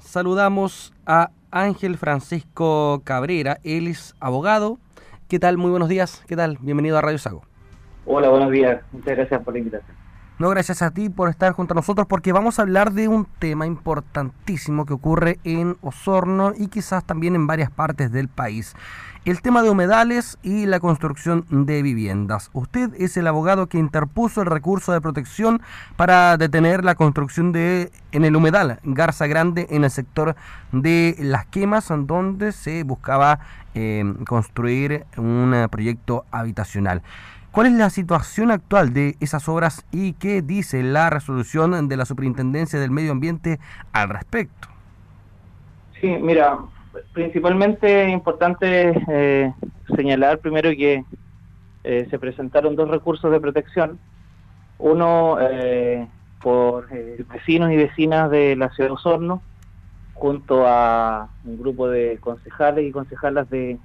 Saludamos a Ángel Francisco Cabrera, él es abogado. ¿Qué tal? Muy buenos días. ¿Qué tal? Bienvenido a Radio Sago. Hola, buenos días. Muchas gracias por la invitación. No, gracias a ti por estar junto a nosotros porque vamos a hablar de un tema importantísimo que ocurre en Osorno y quizás también en varias partes del país. El tema de humedales y la construcción de viviendas. Usted es el abogado que interpuso el recurso de protección para detener la construcción de en el humedal Garza Grande en el sector de las quemas donde se buscaba eh, construir un proyecto habitacional. ¿Cuál es la situación actual de esas obras y qué dice la resolución de la Superintendencia del Medio Ambiente al respecto? Sí, mira, principalmente importante eh, señalar primero que eh, se presentaron dos recursos de protección. Uno eh, por vecinos y vecinas de la ciudad de Osorno, junto a un grupo de concejales y concejalas de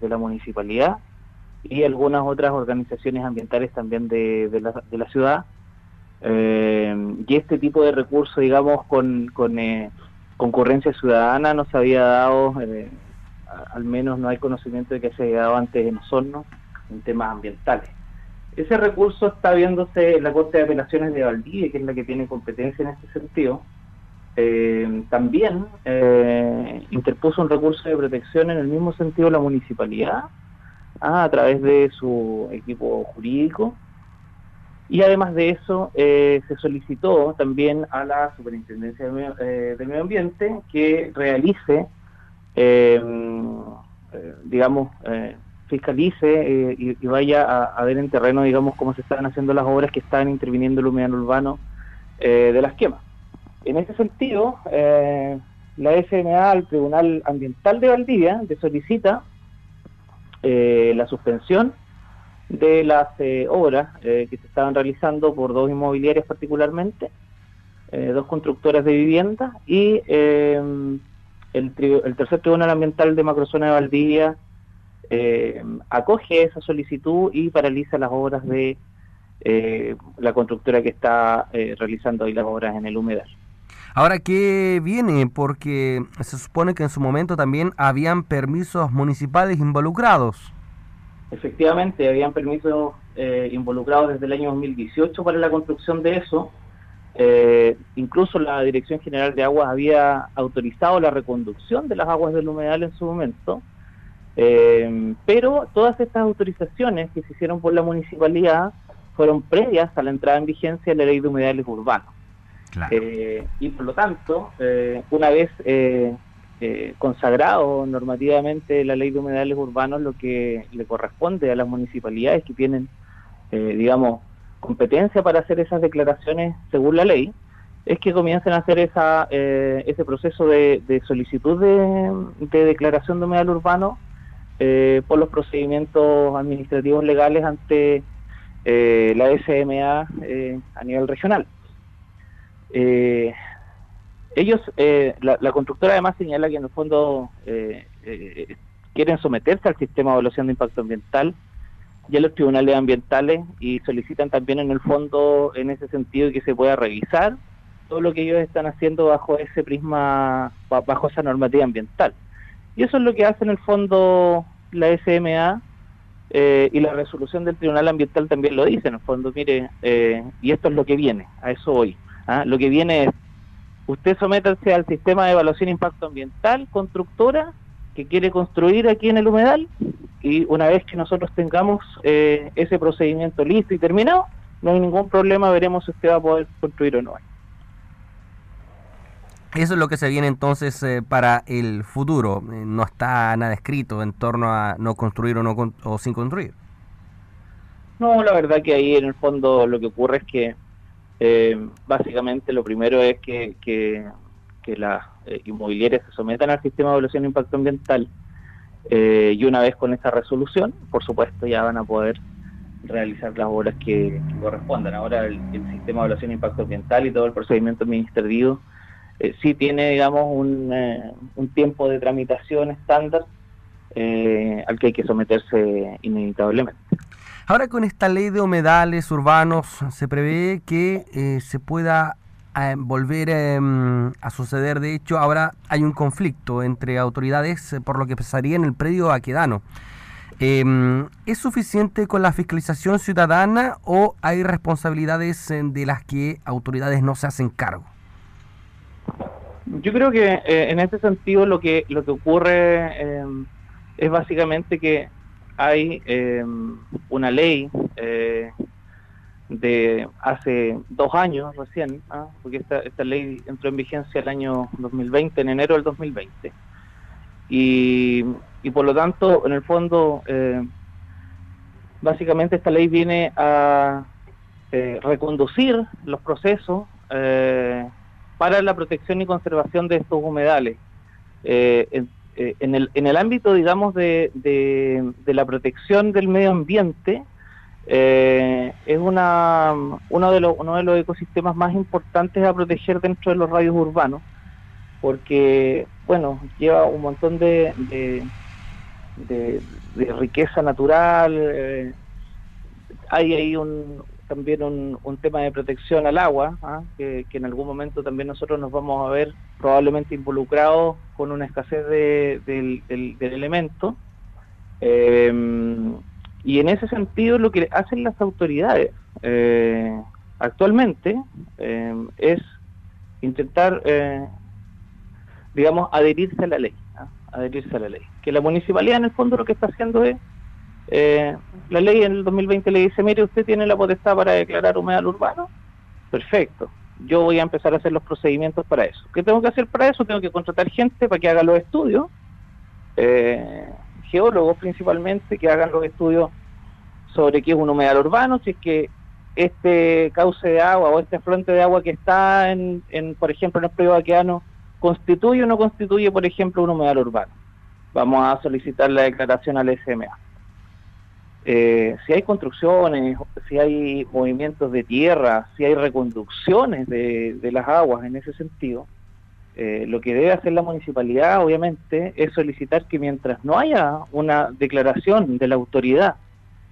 la municipalidad y algunas otras organizaciones ambientales también de, la, de la, ciudad. Eh, y este tipo de recursos, digamos, con, con eh, concurrencia ciudadana no se había dado, eh, al menos no hay conocimiento de que se haya dado antes en Osorno en temas ambientales. Ese recurso está viéndose en la Corte de Apelaciones de Valdivia, que es la que tiene competencia en este sentido. también interpuso un recurso de protección en el mismo sentido la municipalidad, a través de su equipo jurídico. Y además de eso, eh, se solicitó también a la Superintendencia del Medio, eh, Ambiente que realice, em, eh, digamos, fiscalice y, vaya a, ver en terreno, digamos, cómo se están haciendo las obras que están interviniendo el humedal urbano de las quemas. En ese sentido, la SMA, el Tribunal Ambiental de Valdivia, le solicita eh, la suspensión de las eh, obras eh, que se estaban realizando por dos inmobiliarias particularmente, dos constructoras de vivienda y el, tercer tribunal ambiental de Macrozona de Valdivia acoge esa solicitud y paraliza las obras de la constructora que está realizando ahí las obras en el humedal. Ahora, ¿qué viene? Porque se supone que en su momento también habían permisos municipales involucrados. Efectivamente, habían permisos eh, involucrados desde el año 2018 para la construcción de eso. Eh, incluso la Dirección General de Aguas había autorizado la reconducción de las aguas del humedal en su momento, eh, pero todas estas autorizaciones que se hicieron por la municipalidad fueron previas a la entrada en vigencia de la ley de humedales urbanos. Eh, y por lo tanto, eh, una vez eh, consagrado normativamente la ley de humedales urbanos, lo que le corresponde a las municipalidades que tienen, digamos, competencia para hacer esas declaraciones según la ley, es que comiencen a hacer esa, ese proceso de, solicitud de, declaración de humedal urbano por los procedimientos administrativos legales ante la SMA a nivel regional. Eh, ellos, eh, la, constructora además señala que en el fondo eh, eh, quieren someterse al sistema de evaluación de impacto ambiental y a los tribunales ambientales y solicitan también en el fondo en ese sentido que se pueda revisar todo lo que ellos están haciendo bajo ese prisma, bajo esa normativa ambiental. Y eso es lo que hace en el fondo la SMA y la resolución del Tribunal Ambiental también lo dice, en el fondo, mire, y esto es lo que viene, a eso hoy. ¿Ah? Lo que viene es, usted sométase al sistema de evaluación de impacto ambiental, constructora, que quiere construir aquí en el humedal, y una vez que nosotros tengamos eh, ese procedimiento listo y terminado, no hay ningún problema, veremos si usted va a poder construir o no. Eso es lo que se viene entonces eh, para el futuro. Eh, no está nada escrito en torno a no construir o, no o sin construir. No, la verdad que ahí en el fondo lo que ocurre es que eh, básicamente lo primero es que, que, las eh, inmobiliarias se sometan al sistema de evaluación de impacto ambiental eh, y una vez con esta resolución, por supuesto, ya van a poder realizar las obras que, correspondan. Ahora el, sistema de evaluación de impacto ambiental y todo el procedimiento administrativo sí tiene, digamos, un, un tiempo de tramitación estándar al que hay que someterse inevitablemente. Ahora con esta ley de humedales urbanos se prevé que eh, se pueda a volver em, a suceder. De hecho, ahora hay un conflicto entre autoridades por lo que pasaría en el predio aquedano. Em, ¿Es suficiente con la fiscalización ciudadana o hay responsabilidades de las que autoridades no se hacen cargo? Yo creo que eh, en este sentido lo que lo que ocurre eh, es básicamente que hay eh, una ley de hace dos años recién, ¿ah? porque esta, esta ley entró en vigencia el año 2020, en enero del 2020. Y, y por lo tanto, en el fondo, básicamente esta ley viene a reconducir los procesos para la protección y conservación de estos humedales. Eh, eh, en, el, en el ámbito, digamos, de, de, la protección del medio ambiente, eh, es una, uno, de los, uno de los ecosistemas más importantes a proteger dentro de los radios urbanos, porque, bueno, lleva un montón de, de, riqueza natural, hay ahí un, también un, tema de protección al agua, ¿ah? que, en algún momento también nosotros nos vamos a ver probablemente involucrados con una escasez de, del, elemento. Eh, y en ese sentido lo que hacen las autoridades eh, actualmente eh, es intentar, digamos, adherirse a la ley, ¿ah? adherirse a la ley. Que la municipalidad en el fondo lo que está haciendo es eh, la ley en el 2020 le dice, mire, usted tiene la potestad para declarar humedal urbano. Perfecto. Yo voy a empezar a hacer los procedimientos para eso. ¿Qué tengo que hacer para eso? Tengo que contratar gente para que haga los estudios, eh, geólogos principalmente, que hagan los estudios sobre qué es un humedal urbano, si es que este cauce de agua o este afluente de agua que está en, por ejemplo, en el predio vaqueano, constituye o no constituye, por ejemplo, un humedal urbano. Vamos a solicitar la declaración al SMA. Eh, si hay construcciones, si hay movimientos de tierra, si hay reconducciones de, las aguas en ese sentido, eh, lo que debe hacer la municipalidad, obviamente, es solicitar que mientras no haya una declaración de la autoridad,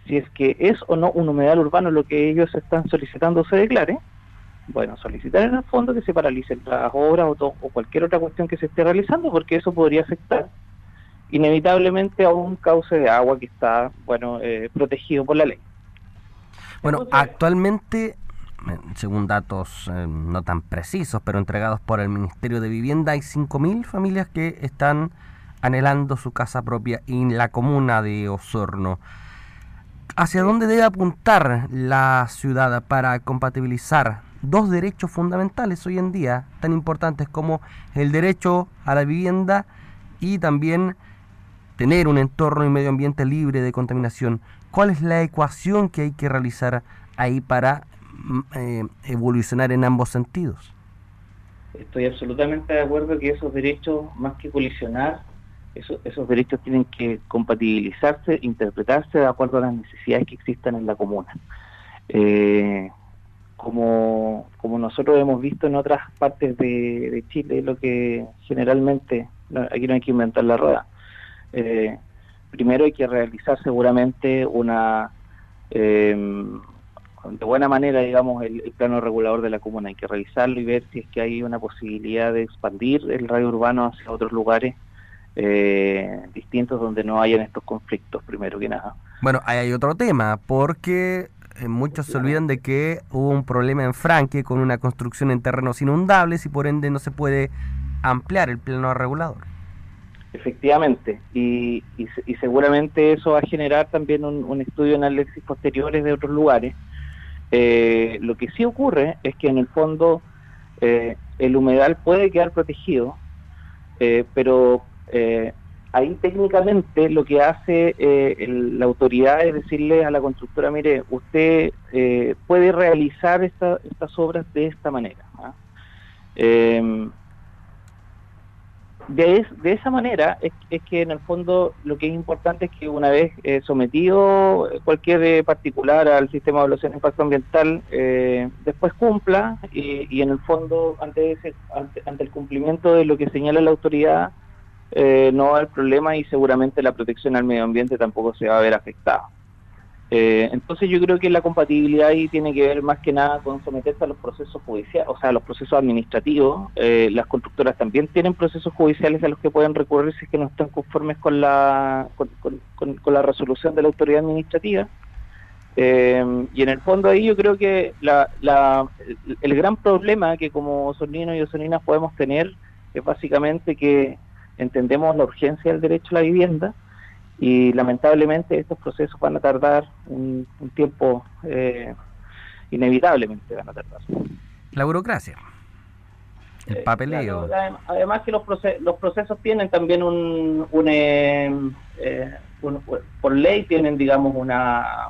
si es que es o no un humedal urbano lo que ellos están solicitando se declare, bueno, solicitar en el fondo que se paralicen las obras o, o cualquier otra cuestión que se esté realizando, porque eso podría afectar inevitablemente a un cauce de agua que está, bueno, eh, protegido por la ley. Bueno, actualmente, según datos eh, no tan precisos, pero entregados por el Ministerio de Vivienda, hay 5.000 familias que están anhelando su casa propia en la comuna de Osorno. ¿Hacia dónde debe apuntar la ciudad para compatibilizar dos derechos fundamentales hoy en día tan importantes como el derecho a la vivienda y también tener un entorno y medio ambiente libre de contaminación, ¿cuál es la ecuación que hay que realizar ahí para mm, eh, evolucionar en ambos sentidos? Estoy absolutamente de acuerdo que esos derechos, más que colisionar, esos, derechos tienen que compatibilizarse, interpretarse de acuerdo a las necesidades que existan en la comuna. Eh, como, como nosotros hemos visto en otras partes de, de Chile, lo que generalmente, aquí no hay que inventar la rueda, eh, primero hay que realizar seguramente una, em, de buena manera, digamos, el, plano regulador de la comuna. Hay que revisarlo y ver si es que hay una posibilidad de expandir el radio urbano hacia otros lugares eh, distintos donde no hayan estos conflictos, primero que nada. Bueno, ahí hay otro tema, porque eh, muchos se olvidan de que hubo un problema en Franque con una construcción en terrenos inundables y por ende no se puede ampliar el plano regulador. Efectivamente, y, seguramente eso va a generar también un, estudio en análisis posteriores de otros lugares. Eh, lo que sí ocurre es que en el fondo eh, el humedal puede quedar protegido, eh, pero ahí técnicamente lo que hace la autoridad es decirle a la constructora, mire, usted puede realizar estas obras de esta manera. ¿ah? De, de esa manera es, que en el fondo lo que es importante es que una vez eh, sometido cualquier eh, particular al sistema de evaluación de impacto ambiental, eh, después cumpla y, en el fondo ante, ese, ante, el cumplimiento de lo que señala la autoridad no va a problema y seguramente la protección al medio ambiente tampoco se va a ver afectada. Eh, entonces yo creo que la compatibilidad ahí tiene que ver más que nada con someterse a los procesos judiciales, o sea, a los procesos administrativos. Eh, las constructoras también tienen procesos judiciales a los que pueden recurrir si es que no están conformes con la, con, la resolución de la autoridad administrativa. Eh, y en el fondo ahí yo creo que la, el gran problema que como soninos y osoninas podemos tener es básicamente que entendemos la urgencia del derecho a la vivienda, y lamentablemente estos procesos van a tardar un, tiempo, eh, inevitablemente van a tardar. La burocracia, el eh, papeleo. además que los, los procesos tienen también un, eh, un, por ley tienen, digamos, una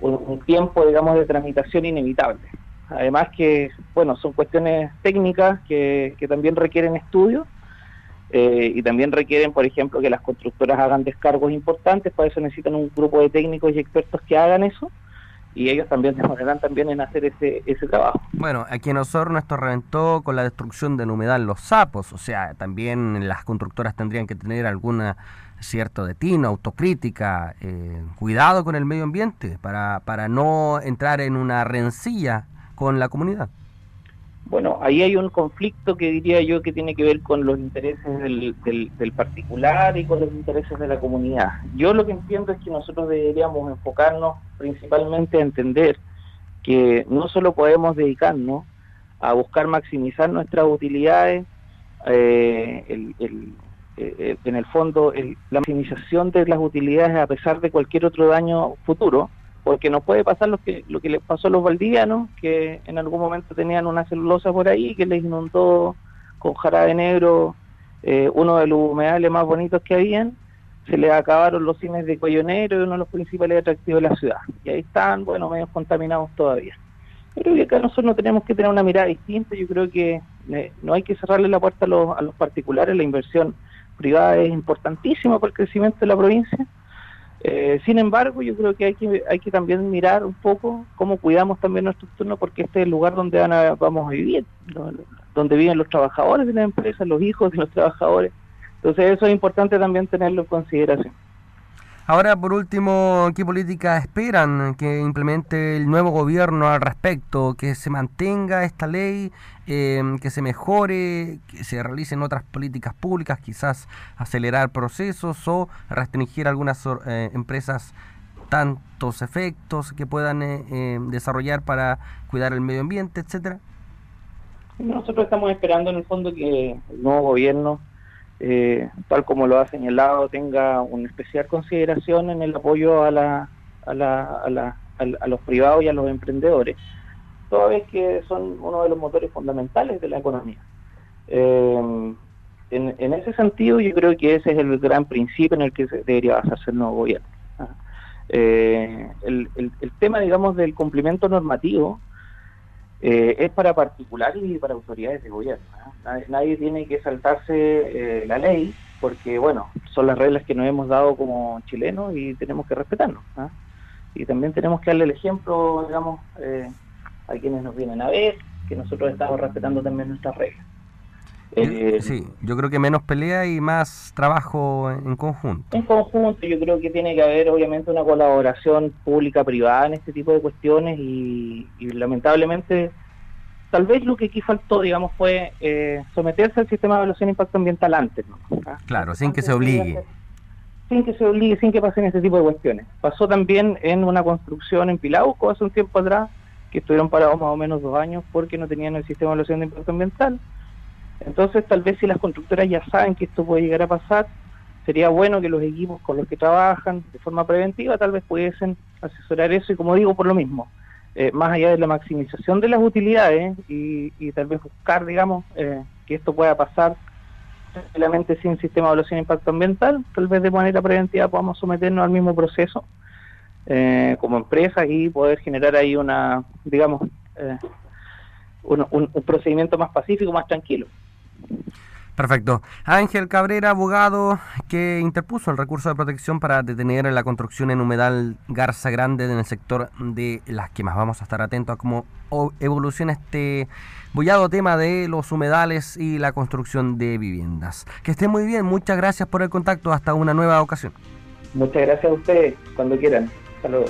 un, tiempo, digamos, de tramitación inevitable. Además que, bueno, son cuestiones técnicas que, que también requieren estudio eh, y también requieren, por ejemplo, que las constructoras hagan descargos importantes, para eso necesitan un grupo de técnicos y expertos que hagan eso, y ellos también demorarán también en hacer ese, ese trabajo. Bueno, aquí en Osorno esto reventó con la destrucción del humedal Los Sapos, o sea, también las constructoras tendrían que tener alguna cierto detino, autocrítica, eh, cuidado con el medio ambiente para, para no entrar en una rencilla con la comunidad. Bueno, ahí hay un conflicto que diría yo que tiene que ver con los intereses del, particular y con los intereses de la comunidad. Yo lo que entiendo es que nosotros deberíamos enfocarnos principalmente a entender que no solo podemos dedicarnos a buscar maximizar nuestras utilidades, eh, eh, en el fondo la maximización de las utilidades a pesar de cualquier otro daño futuro, porque no puede pasar lo que lo que les pasó a los valdivianos, que en algún momento tenían una celulosa por ahí que les inundó con jarabe negro eh, uno de los humedales más bonitos que habían, se les acabaron los cines de cuello negro uno de los principales atractivos de la ciudad. Y ahí están, bueno, medio contaminados todavía. Creo que acá nosotros no tenemos que tener una mirada distinta, yo creo que eh, no hay que cerrarle la puerta a los, a los particulares, la inversión privada es importantísima para el crecimiento de la provincia eh, sin embargo, yo creo que hay que hay que también mirar un poco cómo cuidamos también nuestro entorno, porque este es el lugar donde vamos a vivir, donde viven los trabajadores de la empresa, los hijos de los trabajadores. Entonces eso es importante también tenerlo en consideración. Ahora, por último, ¿qué política esperan que implemente el nuevo gobierno al respecto? ¿Que se mantenga esta ley? Eh, ¿Que se mejore? ¿Que se realicen otras políticas públicas? Quizás acelerar procesos o restringir algunas eh, empresas tantos efectos que puedan eh, desarrollar para cuidar el medio ambiente, etcétera? Nosotros estamos esperando en el fondo que el nuevo gobierno eh, tal como lo ha señalado, tenga una especial consideración en el apoyo a, la, a, la, a, los privados y a los emprendedores, toda vez que son uno de los motores fundamentales de la economía. Eh, en, ese sentido, yo creo que ese es el gran principio en el que debería basarse el nuevo gobierno. ¿ah? Eh, el, tema, digamos, del cumplimiento normativo eh, es para particulares y para autoridades de gobierno. Nadie, tiene que saltarse eh, la ley porque, bueno, son las reglas que nos hemos dado como chilenos y tenemos que respetarnos. Y también tenemos que darle el ejemplo, digamos, eh, a quienes nos vienen a ver, que nosotros estamos respetando también nuestras reglas. Sí, yo creo que menos pelea y más trabajo en conjunto. En conjunto, yo creo que tiene que haber obviamente una colaboración pública-privada en este tipo de cuestiones y, y lamentablemente tal vez lo que aquí faltó, digamos, fue eh, someterse al sistema de evaluación de impacto ambiental antes. ¿no? ¿Ah? Claro, sin que se obligue. Sin que se obligue, sin que pasen este tipo de cuestiones. Pasó también en una construcción en Pilauco hace un tiempo atrás, que estuvieron parados más o menos dos años porque no tenían el sistema de evaluación de impacto ambiental. Entonces, tal vez si las constructoras ya saben que esto puede llegar a pasar, sería bueno que los equipos con los que trabajan de forma preventiva tal vez pudiesen asesorar eso y como digo, por lo mismo, eh, más allá de la maximización de las utilidades y, tal vez buscar, digamos, eh, que esto pueda pasar simplemente sin sistema de evaluación de impacto ambiental, tal vez de manera preventiva podamos someternos al mismo proceso eh, como empresa y poder generar ahí una, digamos, un procedimiento más pacífico, más tranquilo. Perfecto. Ángel Cabrera, abogado que interpuso el recurso de protección para detener la construcción en humedal Garza Grande en el sector de las quemas. Vamos a estar atentos a cómo evoluciona este bullado tema de los humedales y la construcción de viviendas. Que esté muy bien, muchas gracias por el contacto. Hasta una nueva ocasión. Muchas gracias a ustedes, cuando quieran. Luego.